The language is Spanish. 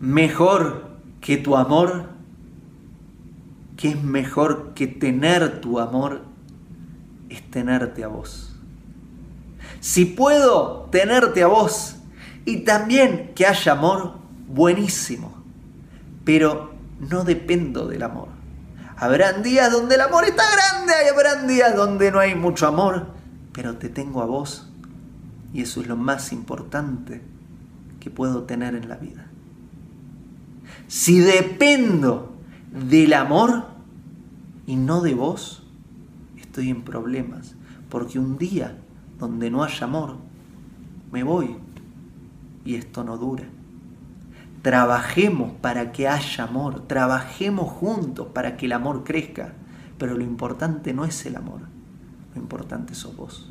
mejor que tu amor, que es mejor que tener tu amor, es tenerte a vos. Si puedo tenerte a vos y también que haya amor, buenísimo. Pero no dependo del amor. Habrán días donde el amor está grande y habrán días donde no hay mucho amor, pero te tengo a vos y eso es lo más importante que puedo tener en la vida. Si dependo del amor y no de vos, estoy en problemas, porque un día donde no haya amor, me voy y esto no dura. Trabajemos para que haya amor, trabajemos juntos para que el amor crezca, pero lo importante no es el amor, lo importante sos vos.